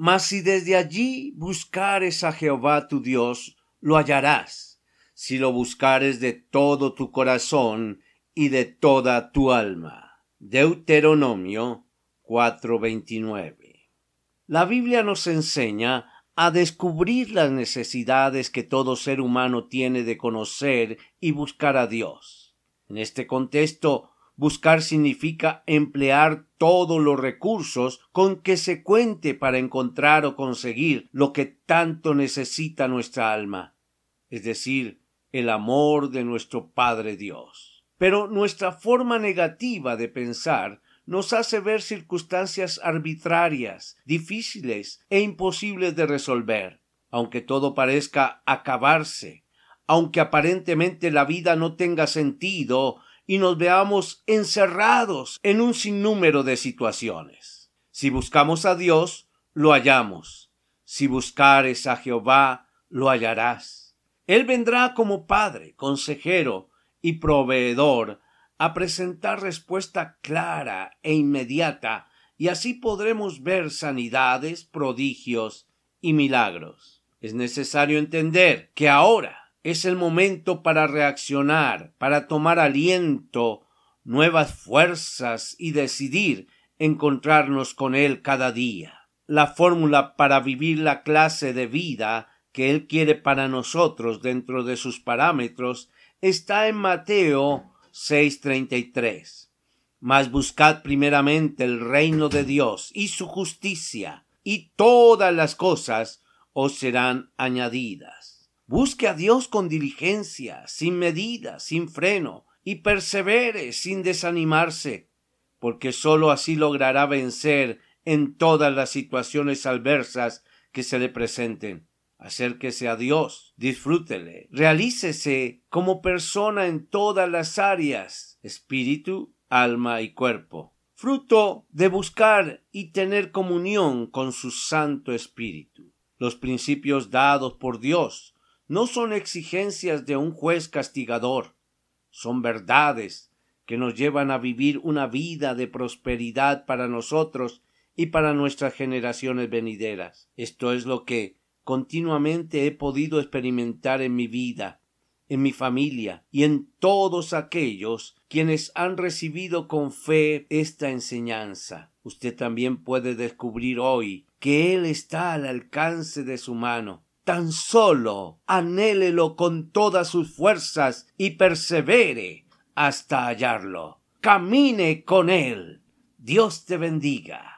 Mas si desde allí buscares a Jehová tu Dios, lo hallarás, si lo buscares de todo tu corazón y de toda tu alma. Deuteronomio 4:29. La Biblia nos enseña a descubrir las necesidades que todo ser humano tiene de conocer y buscar a Dios. En este contexto, Buscar significa emplear todos los recursos con que se cuente para encontrar o conseguir lo que tanto necesita nuestra alma, es decir, el amor de nuestro Padre Dios. Pero nuestra forma negativa de pensar nos hace ver circunstancias arbitrarias, difíciles e imposibles de resolver. Aunque todo parezca acabarse, aunque aparentemente la vida no tenga sentido y nos veamos encerrados en un sinnúmero de situaciones. Si buscamos a Dios, lo hallamos. Si buscares a Jehová, lo hallarás. Él vendrá como Padre, consejero y proveedor a presentar respuesta clara e inmediata, y así podremos ver sanidades, prodigios y milagros. Es necesario entender que ahora es el momento para reaccionar, para tomar aliento, nuevas fuerzas y decidir encontrarnos con Él cada día. La fórmula para vivir la clase de vida que Él quiere para nosotros dentro de sus parámetros está en Mateo 6:33. Mas buscad primeramente el reino de Dios y su justicia, y todas las cosas os serán añadidas. Busque a Dios con diligencia, sin medida, sin freno, y persevere sin desanimarse, porque sólo así logrará vencer en todas las situaciones adversas que se le presenten. Acérquese a Dios, disfrútele, realícese como persona en todas las áreas, espíritu, alma y cuerpo, fruto de buscar y tener comunión con su Santo Espíritu. Los principios dados por Dios no son exigencias de un juez castigador, son verdades que nos llevan a vivir una vida de prosperidad para nosotros y para nuestras generaciones venideras. Esto es lo que continuamente he podido experimentar en mi vida, en mi familia y en todos aquellos quienes han recibido con fe esta enseñanza. Usted también puede descubrir hoy que Él está al alcance de su mano, tan solo anhélelo con todas sus fuerzas y persevere hasta hallarlo. Camine con él. Dios te bendiga.